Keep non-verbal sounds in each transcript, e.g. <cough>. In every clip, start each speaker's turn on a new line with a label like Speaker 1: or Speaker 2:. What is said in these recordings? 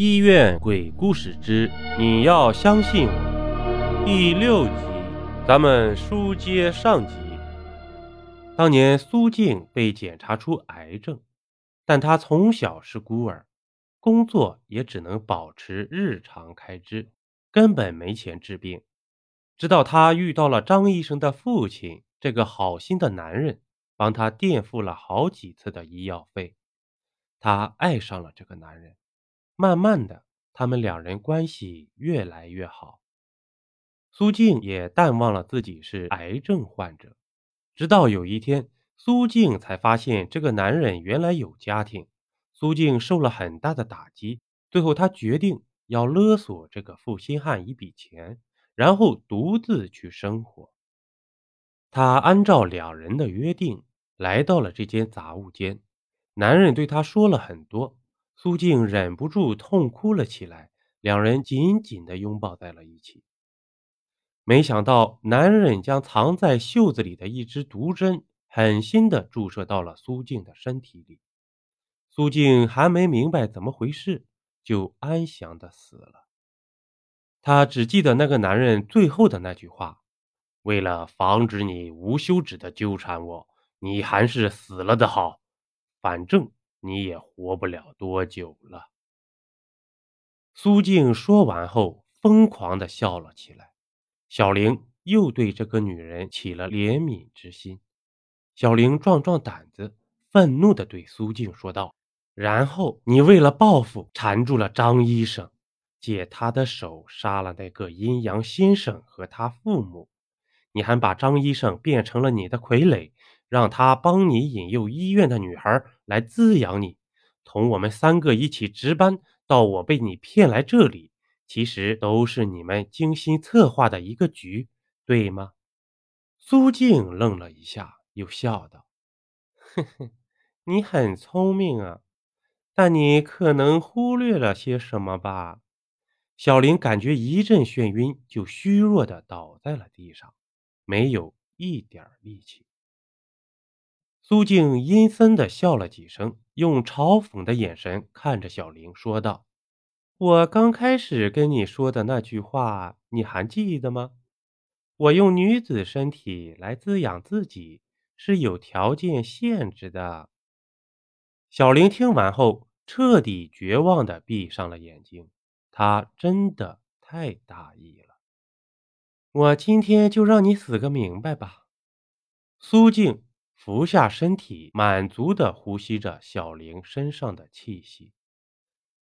Speaker 1: 医院鬼故事之你要相信我第六集，咱们书接上集。当年苏静被检查出癌症，但她从小是孤儿，工作也只能保持日常开支，根本没钱治病。直到她遇到了张医生的父亲，这个好心的男人，帮她垫付了好几次的医药费，她爱上了这个男人。慢慢的，他们两人关系越来越好。苏静也淡忘了自己是癌症患者，直到有一天，苏静才发现这个男人原来有家庭。苏静受了很大的打击，最后她决定要勒索这个负心汉一笔钱，然后独自去生活。她按照两人的约定来到了这间杂物间，男人对她说了很多。苏静忍不住痛哭了起来，两人紧紧地拥抱在了一起。没想到，男人将藏在袖子里的一支毒针狠心地注射到了苏静的身体里。苏静还没明白怎么回事，就安详地死了。她只记得那个男人最后的那句话：“为了防止你无休止地纠缠我，你还是死了的好，反正……”你也活不了多久了。苏静说完后，疯狂的笑了起来。小玲又对这个女人起了怜悯之心。小玲壮壮胆子，愤怒的对苏静说道：“然后你为了报复，缠住了张医生，借他的手杀了那个阴阳先生和他父母。你还把张医生变成了你的傀儡。”让他帮你引诱医院的女孩来滋养你，同我们三个一起值班，到我被你骗来这里，其实都是你们精心策划的一个局，对吗？苏静愣了一下，又笑道：“呵呵，你很聪明啊，但你可能忽略了些什么吧？”小林感觉一阵眩晕，就虚弱的倒在了地上，没有一点力气。苏静阴森地笑了几声，用嘲讽的眼神看着小玲，说道：“我刚开始跟你说的那句话，你还记得吗？我用女子身体来滋养自己是有条件限制的。”小玲听完后，彻底绝望地闭上了眼睛。她真的太大意了。我今天就让你死个明白吧，苏静。俯下身体，满足地呼吸着小玲身上的气息。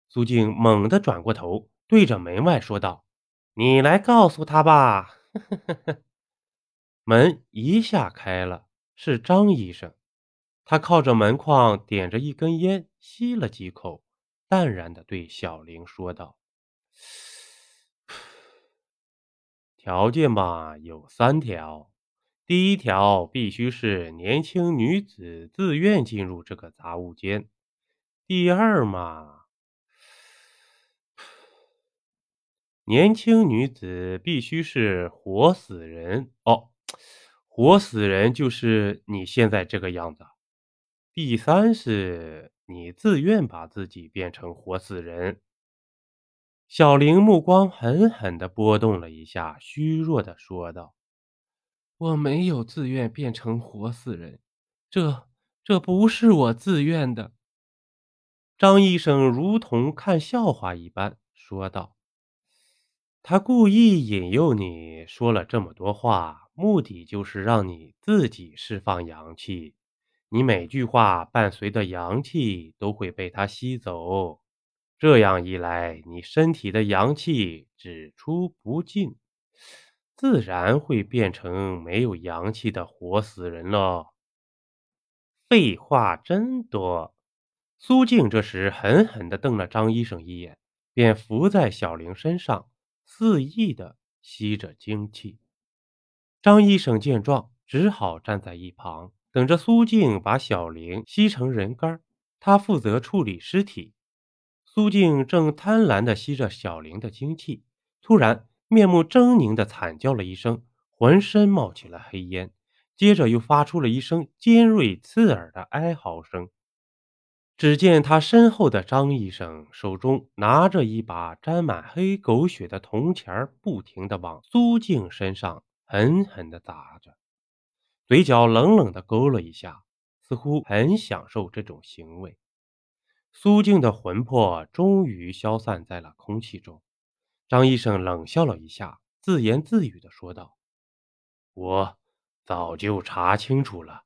Speaker 1: 苏静猛地转过头，对着门外说道：“你来告诉他吧。<laughs> ”门一下开了，是张医生。他靠着门框，点着一根烟，吸了几口，淡然地对小玲说道：“ <sighs> 条件吧，有三条。”第一条必须是年轻女子自愿进入这个杂物间。第二嘛，年轻女子必须是活死人哦，活死人就是你现在这个样子。第三是你自愿把自己变成活死人。小玲目光狠狠的波动了一下，虚弱的说道。我没有自愿变成活死人，这这不是我自愿的。张医生如同看笑话一般说道：“他故意引诱你说了这么多话，目的就是让你自己释放阳气。你每句话伴随的阳气都会被他吸走，这样一来，你身体的阳气只出不进。”自然会变成没有阳气的活死人喽。废话真多。苏静这时狠狠地瞪了张医生一眼，便伏在小玲身上，肆意地吸着精气。张医生见状，只好站在一旁，等着苏静把小玲吸成人干。他负责处理尸体。苏静正贪婪地吸着小玲的精气，突然。面目狰狞的惨叫了一声，浑身冒起了黑烟，接着又发出了一声尖锐刺耳的哀嚎声。只见他身后的张医生手中拿着一把沾满黑狗血的铜钱，不停地往苏静身上狠狠地砸着，嘴角冷冷地勾了一下，似乎很享受这种行为。苏静的魂魄终于消散在了空气中。张医生冷笑了一下，自言自语地说道：“我早就查清楚了，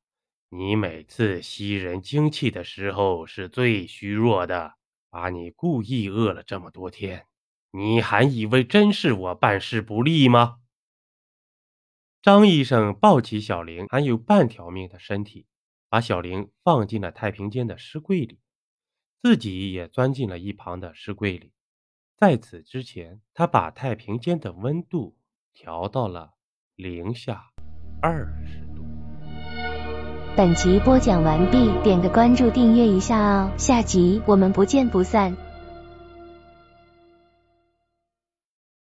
Speaker 1: 你每次吸人精气的时候是最虚弱的，把你故意饿了这么多天，你还以为真是我办事不力吗？”张医生抱起小玲还有半条命的身体，把小玲放进了太平间的尸柜里，自己也钻进了一旁的尸柜里。在此之前，他把太平间的温度调到了零下二十度。
Speaker 2: 本集播讲完毕，点个关注，订阅一下哦，下集我们不见不散。